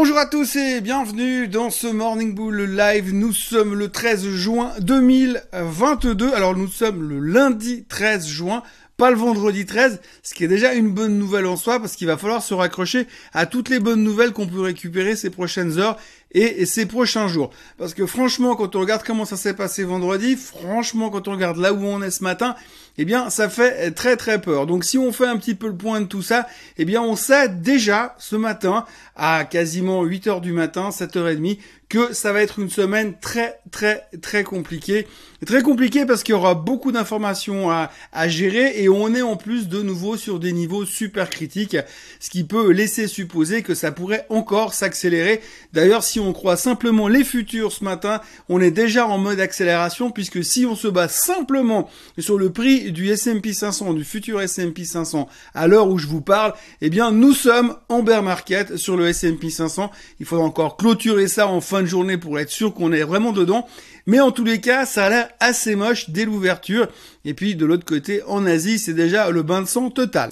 Bonjour à tous et bienvenue dans ce Morning Bull Live. Nous sommes le 13 juin 2022. Alors nous sommes le lundi 13 juin pas le vendredi 13, ce qui est déjà une bonne nouvelle en soi parce qu'il va falloir se raccrocher à toutes les bonnes nouvelles qu'on peut récupérer ces prochaines heures et, ces prochains jours. Parce que franchement, quand on regarde comment ça s'est passé vendredi, franchement, quand on regarde là où on est ce matin, eh bien, ça fait très très peur. Donc, si on fait un petit peu le point de tout ça, eh bien, on sait déjà ce matin, à quasiment 8 heures du matin, 7h30, que ça va être une semaine très très très compliquée. Très compliquée parce qu'il y aura beaucoup d'informations à, à gérer et on est en plus de nouveau sur des niveaux super critiques, ce qui peut laisser supposer que ça pourrait encore s'accélérer. D'ailleurs, si on croit simplement les futurs ce matin, on est déjà en mode accélération puisque si on se base simplement sur le prix du S&P 500, du futur S&P 500 à l'heure où je vous parle, eh bien nous sommes en bear market sur le S&P 500. Il faudra encore clôturer ça en fin de journée pour être sûr qu'on est vraiment dedans. Mais en tous les cas, ça a l'air assez moche dès l'ouverture. Et puis de l'autre côté, en Asie, c'est déjà le bain de sang total.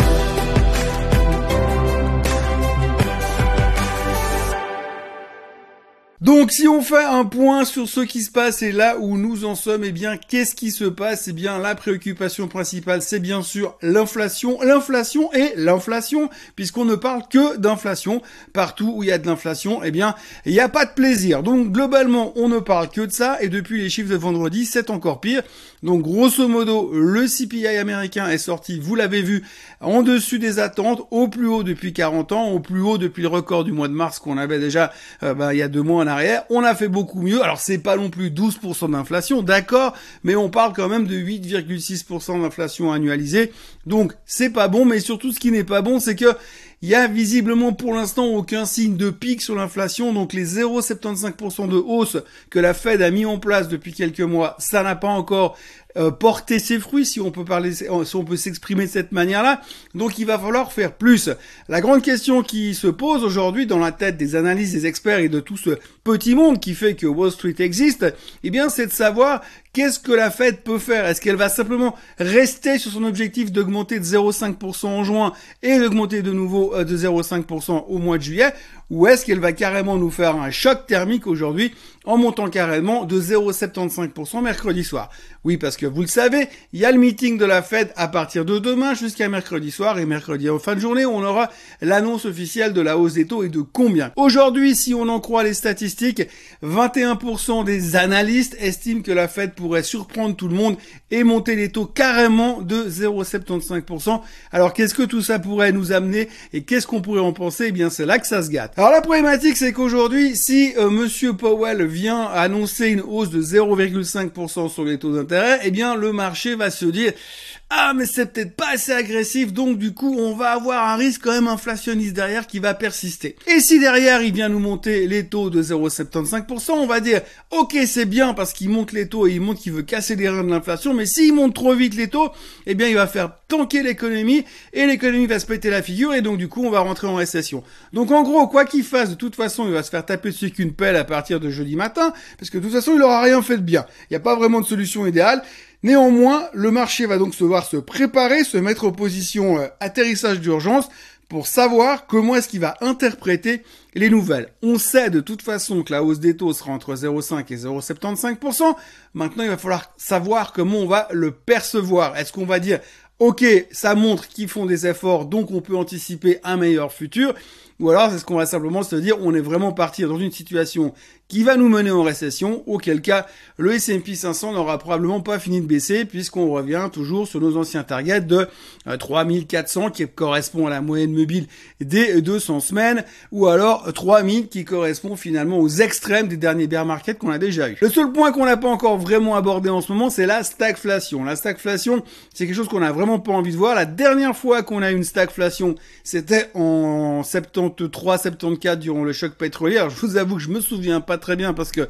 Donc si on fait un point sur ce qui se passe et là où nous en sommes, eh bien qu'est-ce qui se passe? Eh bien la préoccupation principale c'est bien sûr l'inflation, l'inflation et l'inflation, puisqu'on ne parle que d'inflation. Partout où il y a de l'inflation, eh bien il n'y a pas de plaisir. Donc globalement on ne parle que de ça et depuis les chiffres de vendredi c'est encore pire. Donc grosso modo le CPI américain est sorti, vous l'avez vu, en dessus des attentes, au plus haut depuis 40 ans, au plus haut depuis le record du mois de mars qu'on avait déjà euh, bah, il y a deux mois arrière. On a fait beaucoup mieux. Alors c'est pas non plus 12% d'inflation, d'accord, mais on parle quand même de 8,6% d'inflation annualisée. Donc c'est pas bon, mais surtout ce qui n'est pas bon, c'est que il y a visiblement pour l'instant aucun signe de pic sur l'inflation, donc les 0,75% de hausse que la Fed a mis en place depuis quelques mois, ça n'a pas encore euh, porté ses fruits, si on peut parler, si on peut s'exprimer de cette manière-là. Donc il va falloir faire plus. La grande question qui se pose aujourd'hui dans la tête des analystes, des experts et de tout ce petit monde qui fait que Wall Street existe, eh bien c'est de savoir Qu'est-ce que la Fed peut faire Est-ce qu'elle va simplement rester sur son objectif d'augmenter de 0,5% en juin et d'augmenter de nouveau euh, de 0,5% au mois de juillet? Ou est-ce qu'elle va carrément nous faire un choc thermique aujourd'hui en montant carrément de 0,75% mercredi soir? Oui, parce que vous le savez, il y a le meeting de la Fed à partir de demain jusqu'à mercredi soir et mercredi en fin de journée, on aura l'annonce officielle de la hausse des taux et de combien. Aujourd'hui, si on en croit les statistiques, 21% des analystes estiment que la Fed pourrait surprendre tout le monde et monter les taux carrément de 0,75%. Alors qu'est-ce que tout ça pourrait nous amener et qu'est-ce qu'on pourrait en penser? Eh bien c'est là que ça se gâte. Alors la problématique c'est qu'aujourd'hui, si euh, Monsieur Powell vient annoncer une hausse de 0,5% sur les taux d'intérêt, eh bien le marché va se dire ah mais c'est peut-être pas assez agressif, donc du coup on va avoir un risque quand même inflationniste derrière qui va persister. Et si derrière il vient nous monter les taux de 0,75%, on va dire ok c'est bien parce qu'il monte les taux et il monte qu'il veut casser les reins de l'inflation, mais s'il monte trop vite les taux, eh bien il va faire tanker l'économie et l'économie va se péter la figure et donc du coup on va rentrer en récession. Donc en gros quoi qu'il fasse, de toute façon il va se faire taper dessus qu'une pelle à partir de jeudi matin, parce que de toute façon il aura rien fait de bien. Il n'y a pas vraiment de solution idéale. Néanmoins, le marché va donc se voir se préparer, se mettre en position euh, atterrissage d'urgence pour savoir comment est-ce qu'il va interpréter les nouvelles. On sait de toute façon que la hausse des taux sera entre 0,5 et 0,75%. Maintenant, il va falloir savoir comment on va le percevoir. Est-ce qu'on va dire, OK, ça montre qu'ils font des efforts, donc on peut anticiper un meilleur futur? Ou alors c'est ce qu'on va simplement se dire on est vraiment parti dans une situation qui va nous mener en récession, auquel cas le S&P 500 n'aura probablement pas fini de baisser puisqu'on revient toujours sur nos anciens targets de 3400 euh, qui correspond à la moyenne mobile des 200 semaines ou alors 3000 qui correspond finalement aux extrêmes des derniers bear markets qu'on a déjà eu. Le seul point qu'on n'a pas encore vraiment abordé en ce moment, c'est la stagflation. La stagflation, c'est quelque chose qu'on n'a vraiment pas envie de voir. La dernière fois qu'on a eu une stagflation, c'était en septembre 73, 74 durant le choc pétrolier. Je vous avoue que je me souviens pas très bien parce que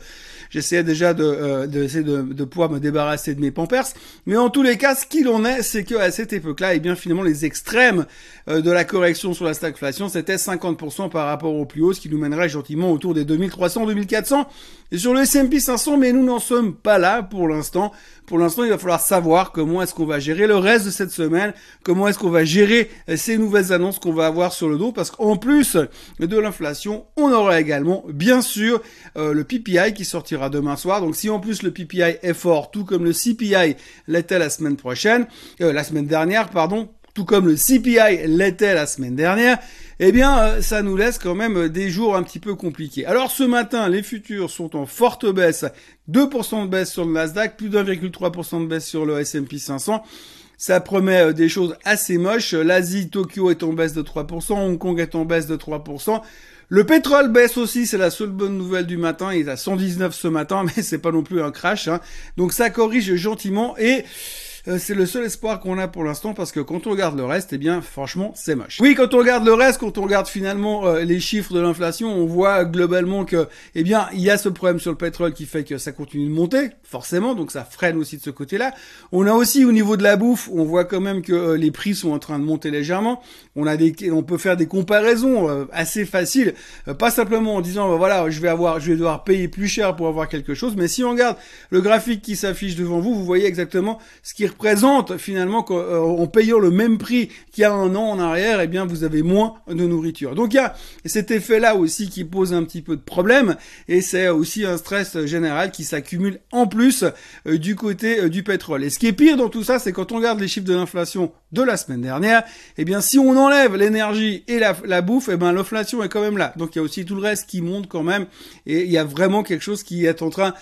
j'essayais déjà de, euh, de, de, de, pouvoir me débarrasser de mes pampers. Mais en tous les cas, ce qu'il en est, c'est que à cette époque-là, et eh bien finalement, les extrêmes euh, de la correction sur la stagflation, c'était 50% par rapport au plus haut, ce qui nous mènerait gentiment autour des 2300, 2400. Et sur le S&P 500, mais nous n'en sommes pas là pour l'instant. Pour l'instant, il va falloir savoir comment est-ce qu'on va gérer le reste de cette semaine, comment est-ce qu'on va gérer ces nouvelles annonces qu'on va avoir sur le dos, parce qu'en plus de l'inflation, on aura également, bien sûr, le PPI qui sortira demain soir. Donc si en plus le PPI est fort, tout comme le CPI l'était la semaine prochaine, la semaine dernière, pardon, tout comme le CPI l'était la semaine dernière, eh bien, euh, ça nous laisse quand même euh, des jours un petit peu compliqués. Alors ce matin, les futurs sont en forte baisse, 2% de baisse sur le Nasdaq, plus d'1,3% de baisse sur le S&P 500. Ça promet euh, des choses assez moches. L'Asie, Tokyo est en baisse de 3%, Hong Kong est en baisse de 3%. Le pétrole baisse aussi, c'est la seule bonne nouvelle du matin. Il est à 119 ce matin, mais c'est pas non plus un crash. Hein. Donc ça corrige gentiment et euh, c'est le seul espoir qu'on a pour l'instant parce que quand on regarde le reste, eh bien, franchement, c'est moche. Oui, quand on regarde le reste, quand on regarde finalement euh, les chiffres de l'inflation, on voit globalement que, eh bien, il y a ce problème sur le pétrole qui fait que ça continue de monter, forcément, donc ça freine aussi de ce côté-là. On a aussi au niveau de la bouffe, on voit quand même que euh, les prix sont en train de monter légèrement. On a des, on peut faire des comparaisons assez faciles, pas simplement en disant, bah, voilà, je vais avoir, je vais devoir payer plus cher pour avoir quelque chose, mais si on regarde le graphique qui s'affiche devant vous, vous voyez exactement ce qui présente finalement qu'en euh, payant le même prix qu'il y a un an en arrière, eh bien vous avez moins de nourriture. Donc il y a cet effet-là aussi qui pose un petit peu de problème et c'est aussi un stress général qui s'accumule en plus euh, du côté euh, du pétrole. Et ce qui est pire dans tout ça, c'est quand on regarde les chiffres de l'inflation de la semaine dernière, eh bien si on enlève l'énergie et la, la bouffe, eh bien l'inflation est quand même là. Donc il y a aussi tout le reste qui monte quand même et il y a vraiment quelque chose qui est en train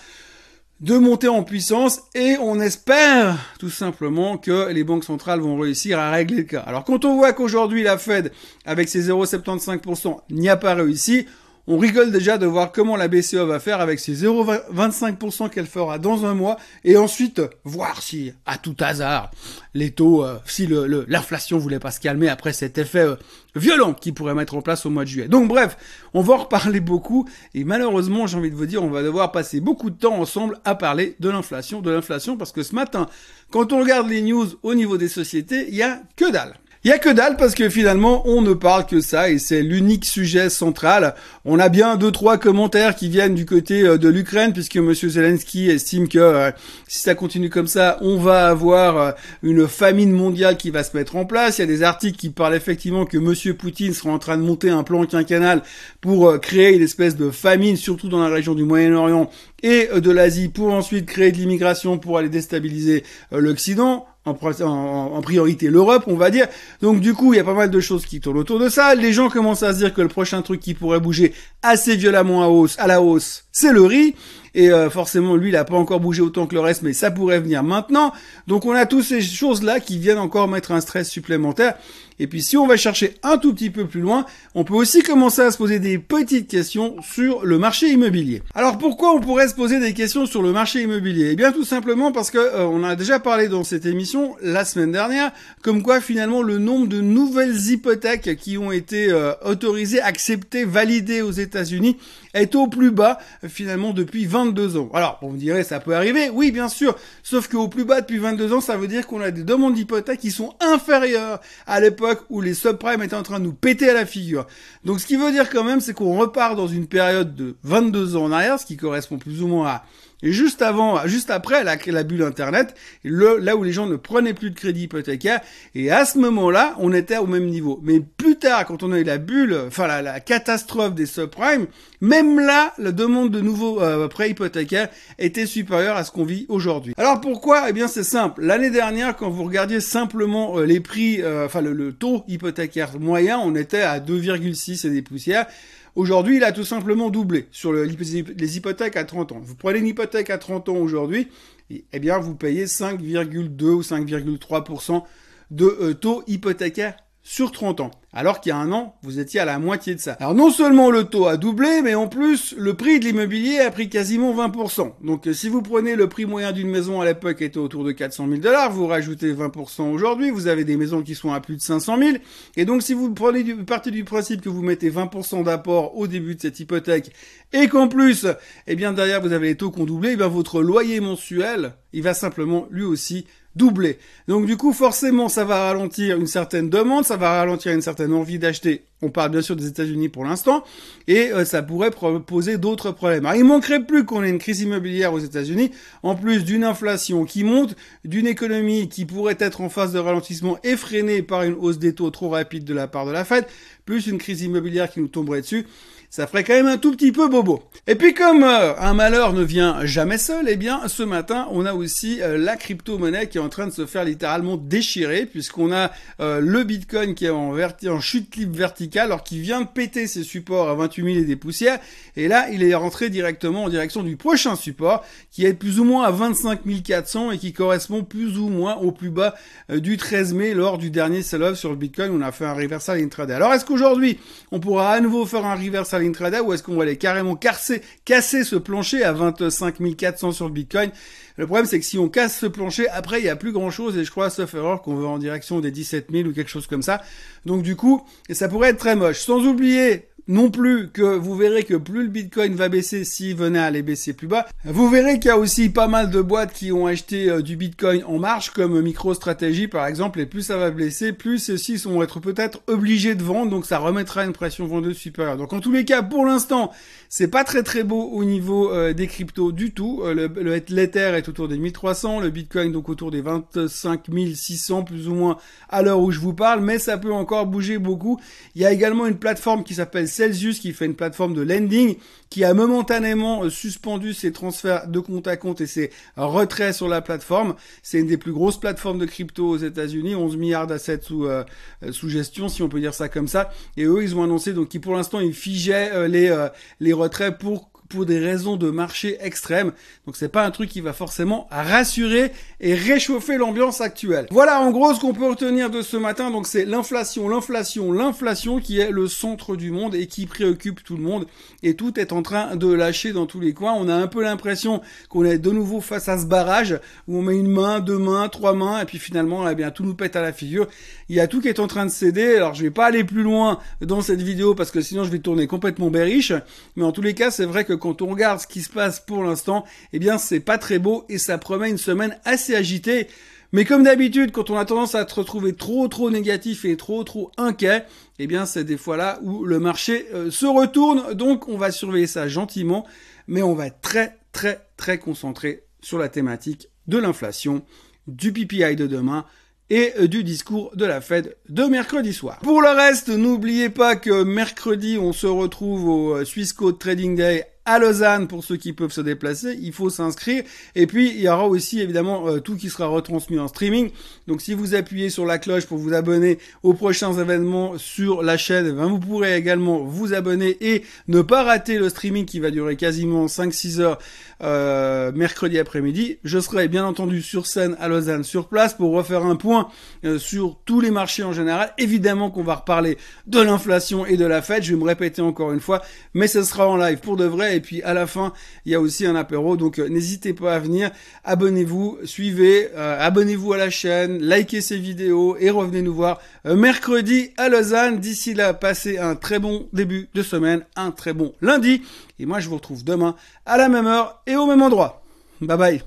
de monter en puissance et on espère tout simplement que les banques centrales vont réussir à régler le cas. Alors quand on voit qu'aujourd'hui la Fed avec ses 0,75% n'y a pas réussi, on rigole déjà de voir comment la BCE va faire avec ses 0,25% qu'elle fera dans un mois et ensuite voir si, à tout hasard, les taux, euh, si l'inflation voulait pas se calmer après cet effet euh, violent qui pourrait mettre en place au mois de juillet. Donc bref, on va en reparler beaucoup et malheureusement, j'ai envie de vous dire, on va devoir passer beaucoup de temps ensemble à parler de l'inflation, de l'inflation parce que ce matin, quand on regarde les news au niveau des sociétés, il y a que dalle. Il y a que dalle parce que finalement on ne parle que ça et c'est l'unique sujet central. On a bien deux trois commentaires qui viennent du côté euh, de l'Ukraine puisque Monsieur Zelensky estime que euh, si ça continue comme ça, on va avoir euh, une famine mondiale qui va se mettre en place. Il y a des articles qui parlent effectivement que Monsieur Poutine sera en train de monter un plan quinquennal pour créer une espèce de famine, surtout dans la région du Moyen-Orient et de l'Asie, pour ensuite créer de l'immigration pour aller déstabiliser l'Occident en, priorité l'Europe, on va dire. Donc du coup, il y a pas mal de choses qui tournent autour de ça. Les gens commencent à se dire que le prochain truc qui pourrait bouger assez violemment à, hausse, à la hausse, c'est le riz. Et euh, forcément, lui, il n'a pas encore bougé autant que le reste, mais ça pourrait venir maintenant. Donc on a toutes ces choses-là qui viennent encore mettre un stress supplémentaire. Et puis si on va chercher un tout petit peu plus loin, on peut aussi commencer à se poser des petites questions sur le marché immobilier. Alors pourquoi on pourrait se poser des questions sur le marché immobilier? Eh bien tout simplement parce que euh, on a déjà parlé dans cette émission la semaine dernière, comme quoi finalement le nombre de nouvelles hypothèques qui ont été euh, autorisées, acceptées, validées aux États-Unis est au plus bas finalement depuis 22 ans. Alors on dirait ça peut arriver, oui bien sûr, sauf qu'au plus bas depuis 22 ans, ça veut dire qu'on a des demandes d'hypothèques qui sont inférieures à l'époque où les subprimes étaient en train de nous péter à la figure. Donc ce qui veut dire quand même, c'est qu'on repart dans une période de 22 ans en arrière, ce qui correspond plus ou moins à et juste avant, juste après la, bulle Internet, là où les gens ne prenaient plus de crédit hypothécaire, et à ce moment-là, on était au même niveau. Mais plus tard, quand on a eu la bulle, enfin la, catastrophe des subprimes, même là, la demande de nouveaux euh, prêts hypothécaires était supérieure à ce qu'on vit aujourd'hui. Alors pourquoi? Eh bien c'est simple. L'année dernière, quand vous regardiez simplement euh, les prix, euh, enfin le taux hypothécaire moyen, on était à 2,6 et des poussières. Aujourd'hui, il a tout simplement doublé sur les hypothèques à 30 ans. Vous prenez une hypothèque à 30 ans aujourd'hui, eh bien, vous payez 5,2 ou 5,3% de euh, taux hypothécaire sur 30 ans. Alors qu'il y a un an, vous étiez à la moitié de ça. Alors non seulement le taux a doublé, mais en plus, le prix de l'immobilier a pris quasiment 20%. Donc euh, si vous prenez le prix moyen d'une maison à l'époque était autour de 400 000 dollars, vous rajoutez 20% aujourd'hui, vous avez des maisons qui sont à plus de 500 000. Et donc si vous prenez du, du principe que vous mettez 20% d'apport au début de cette hypothèque, et qu'en plus, eh bien derrière vous avez les taux qui ont doublé, eh bien votre loyer mensuel, il va simplement lui aussi doublé. Donc du coup, forcément, ça va ralentir une certaine demande, ça va ralentir une certaine envie d'acheter. On parle bien sûr des États-Unis pour l'instant, et euh, ça pourrait poser d'autres problèmes. Alors, il manquerait plus qu'on ait une crise immobilière aux États-Unis, en plus d'une inflation qui monte, d'une économie qui pourrait être en phase de ralentissement effrénée par une hausse des taux trop rapide de la part de la Fed, plus une crise immobilière qui nous tomberait dessus ça ferait quand même un tout petit peu bobo. Et puis comme euh, un malheur ne vient jamais seul, eh bien ce matin on a aussi euh, la crypto-monnaie qui est en train de se faire littéralement déchirer puisqu'on a euh, le Bitcoin qui est en, en chute libre verticale alors qu'il vient de péter ses supports à 28 000 et des poussières et là il est rentré directement en direction du prochain support qui est plus ou moins à 25 400 et qui correspond plus ou moins au plus bas du 13 mai lors du dernier sell-off sur le Bitcoin on a fait un reversal intraday. Alors est-ce qu'aujourd'hui on pourra à nouveau faire un reversal intraday ou est-ce qu'on va aller carrément casser, casser ce plancher à 25 400 sur le Bitcoin Le problème c'est que si on casse ce plancher, après il n'y a plus grand chose et je crois sauf erreur qu'on va en direction des 17 000 ou quelque chose comme ça. Donc du coup, ça pourrait être très moche. Sans oublier non plus que vous verrez que plus le Bitcoin va baisser s'il venait à aller baisser plus bas. Vous verrez qu'il y a aussi pas mal de boîtes qui ont acheté euh, du Bitcoin en marche, comme MicroStrategy par exemple, et plus ça va baisser, plus ceux-ci vont être peut-être obligés de vendre, donc ça remettra une pression vendeuse supérieure. Donc en tous les cas, pour l'instant, c'est pas très très beau au niveau euh, des cryptos du tout. Euh, le, le est autour des 1300, le Bitcoin donc autour des 25 600 plus ou moins à l'heure où je vous parle, mais ça peut encore bouger beaucoup. Il y a également une plateforme qui s'appelle Celsius qui fait une plateforme de lending qui a momentanément euh, suspendu ses transferts de compte à compte et ses retraits sur la plateforme. C'est une des plus grosses plateformes de crypto aux États-Unis, 11 milliards d'assets sous euh, sous gestion si on peut dire ça comme ça. Et eux ils ont annoncé donc qui pour l'instant ils figeaient euh, les retraits pour pour des raisons de marché extrêmes. Donc c'est pas un truc qui va forcément rassurer et réchauffer l'ambiance actuelle. Voilà en gros ce qu'on peut retenir de ce matin. Donc c'est l'inflation, l'inflation, l'inflation qui est le centre du monde et qui préoccupe tout le monde. Et tout est en train de lâcher dans tous les coins. On a un peu l'impression qu'on est de nouveau face à ce barrage où on met une main, deux mains, trois mains et puis finalement eh bien tout nous pète à la figure. Il y a tout qui est en train de céder. Alors je vais pas aller plus loin dans cette vidéo parce que sinon je vais tourner complètement berriche. Mais en tous les cas c'est vrai que quand on regarde ce qui se passe pour l'instant, eh bien c'est pas très beau et ça promet une semaine assez agitée. Mais comme d'habitude, quand on a tendance à se retrouver trop trop négatif et trop trop inquiet, eh bien c'est des fois là où le marché euh, se retourne. Donc on va surveiller ça gentiment, mais on va très très très concentré sur la thématique de l'inflation, du PPI de demain, et euh, du discours de la Fed de mercredi soir. Pour le reste, n'oubliez pas que mercredi, on se retrouve au euh, Swissquote Trading Day à Lausanne pour ceux qui peuvent se déplacer. Il faut s'inscrire. Et puis, il y aura aussi évidemment euh, tout qui sera retransmis en streaming. Donc, si vous appuyez sur la cloche pour vous abonner aux prochains événements sur la chaîne, ben, vous pourrez également vous abonner et ne pas rater le streaming qui va durer quasiment 5-6 heures euh, mercredi après-midi. Je serai bien entendu sur scène à Lausanne sur place pour refaire un point euh, sur tous les marchés en général. Évidemment qu'on va reparler de l'inflation et de la fête. Je vais me répéter encore une fois, mais ce sera en live pour de vrai et puis à la fin, il y a aussi un apéro. Donc euh, n'hésitez pas à venir. Abonnez-vous, suivez, euh, abonnez-vous à la chaîne, likez ces vidéos et revenez nous voir euh, mercredi à Lausanne. D'ici là, passez un très bon début de semaine, un très bon lundi. Et moi, je vous retrouve demain à la même heure et au même endroit. Bye bye.